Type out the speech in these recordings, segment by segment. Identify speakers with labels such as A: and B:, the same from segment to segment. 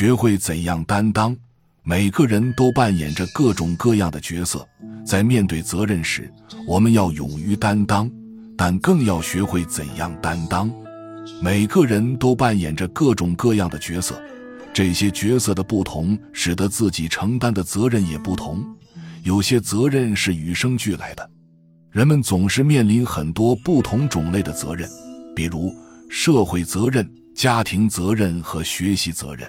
A: 学会怎样担当。每个人都扮演着各种各样的角色，在面对责任时，我们要勇于担当，但更要学会怎样担当。每个人都扮演着各种各样的角色，这些角色的不同，使得自己承担的责任也不同。有些责任是与生俱来的，人们总是面临很多不同种类的责任，比如社会责任、家庭责任和学习责任。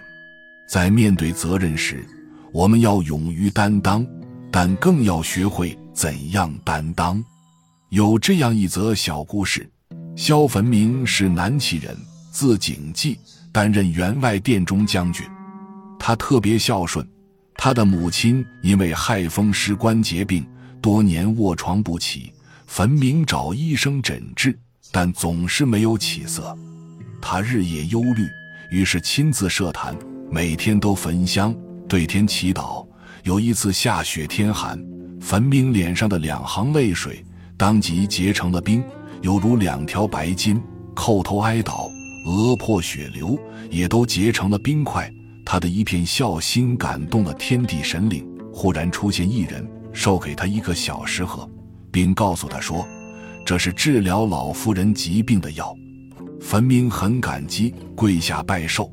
A: 在面对责任时，我们要勇于担当，但更要学会怎样担当。有这样一则小故事：萧坟明是南齐人，字景济，担任员外殿中将军。他特别孝顺。他的母亲因为害风湿关节病，多年卧床不起。坟明找医生诊治，但总是没有起色。他日夜忧虑，于是亲自设坛，每天都焚香。对天祈祷。有一次下雪天寒，坟明脸上的两行泪水当即结成了冰，犹如两条白筋。叩头哀悼，额破血流，也都结成了冰块。他的一片孝心感动了天地神灵。忽然出现一人，授给他一个小石盒，并告诉他说：“这是治疗老夫人疾病的药。”坟明很感激，跪下拜寿。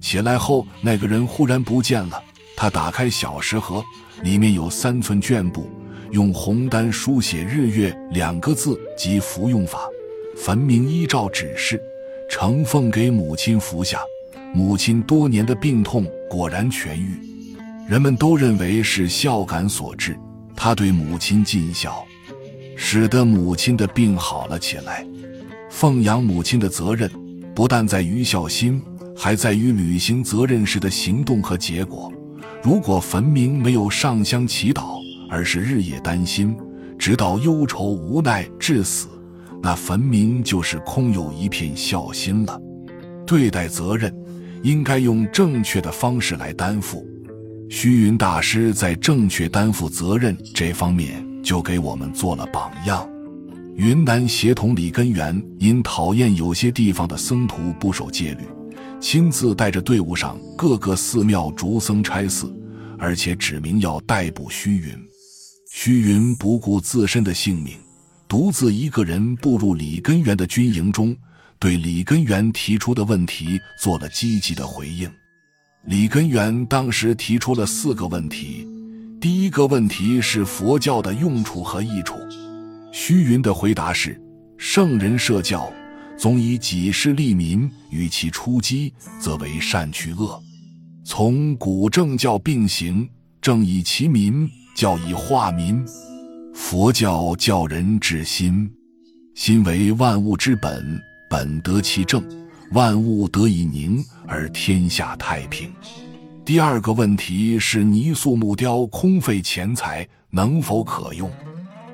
A: 起来后，那个人忽然不见了。他打开小石盒，里面有三寸绢布，用红丹书写“日月”两个字及服用法。坟明依照指示，呈奉给母亲服下。母亲多年的病痛果然痊愈，人们都认为是孝感所致。他对母亲尽孝，使得母亲的病好了起来。奉养母亲的责任，不但在于孝心，还在于履行责任时的行动和结果。如果坟明没有上香祈祷，而是日夜担心，直到忧愁无奈致死，那坟明就是空有一片孝心了。对待责任，应该用正确的方式来担负。虚云大师在正确担负责任这方面就给我们做了榜样。云南协同李根源因讨厌有些地方的僧徒不守戒律。亲自带着队伍上各个寺庙逐僧差寺，而且指明要逮捕虚云。虚云不顾自身的性命，独自一个人步入李根源的军营中，对李根源提出的问题做了积极的回应。李根源当时提出了四个问题，第一个问题是佛教的用处和益处。虚云的回答是：圣人设教。总以己事利民，与其出击，则为善去恶。从古政教并行，正以其民，教以化民。佛教教人治心，心为万物之本，本得其正，万物得以宁，而天下太平。第二个问题是泥塑木雕空费钱财，能否可用？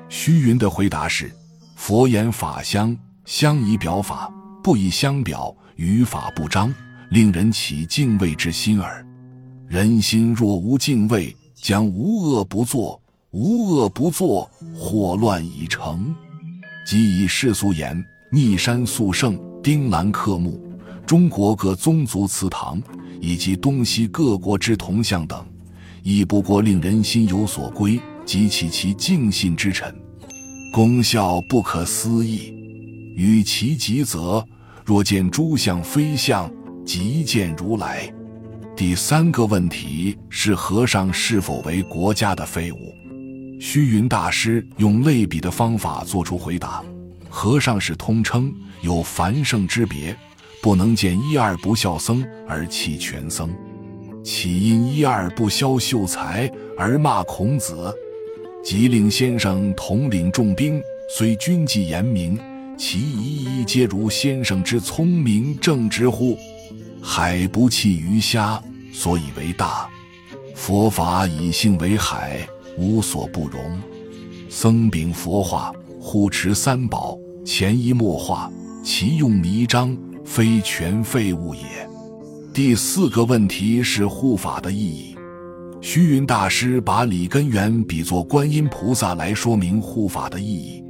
A: 虚云的回答是：佛言法香。相以表法，不以相表，于法不彰，令人起敬畏之心耳。人心若无敬畏，将无恶不作；无恶不作，祸乱已成。即以世俗言，逆山肃圣、丁兰刻木、中国各宗族祠堂，以及东西各国之铜像等，亦不过令人心有所归，激起其敬信之臣，功效不可思议。与其极则，若见诸相非相，即见如来。第三个问题是和尚是否为国家的废物？虚云大师用类比的方法作出回答：和尚是通称，有繁盛之别，不能见一二不孝僧而弃全僧，岂因一二不消秀才而骂孔子？即令先生统领重兵，虽军纪严明。其一一皆如先生之聪明正直乎？海不弃鱼虾，所以为大。佛法以性为海，无所不容。僧秉佛化，护持三宝，潜移默化，其用弥彰，非全废物也。第四个问题是护法的意义。虚云大师把李根源比作观音菩萨来说明护法的意义。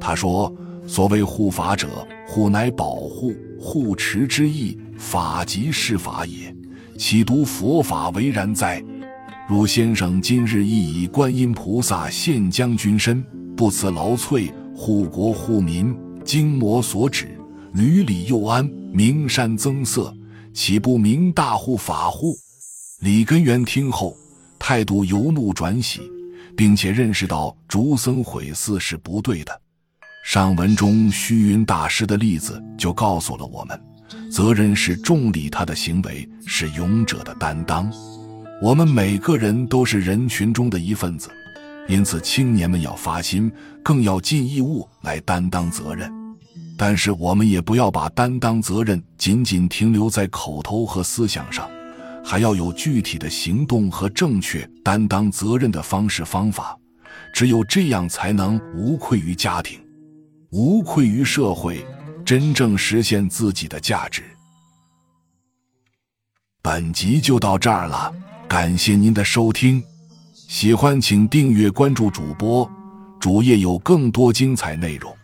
A: 他说。所谓护法者，护乃保护、护持之意。法即是法也，岂独佛法为然哉？汝先生今日亦以观音菩萨现将军身，不辞劳瘁，护国护民，经魔所指，屡礼又安，名山增色，岂不明大护法乎？李根源听后，态度由怒转喜，并且认识到竹僧毁寺是不对的。上文中虚云大师的例子就告诉了我们，责任是重礼他的行为是勇者的担当。我们每个人都是人群中的一份子，因此青年们要发心，更要尽义务来担当责任。但是我们也不要把担当责任仅仅停留在口头和思想上，还要有具体的行动和正确担当责任的方式方法。只有这样，才能无愧于家庭，无愧于社会，真正实现自己的价值。本集就到这儿了。感谢您的收听，喜欢请订阅关注主播，主页有更多精彩内容。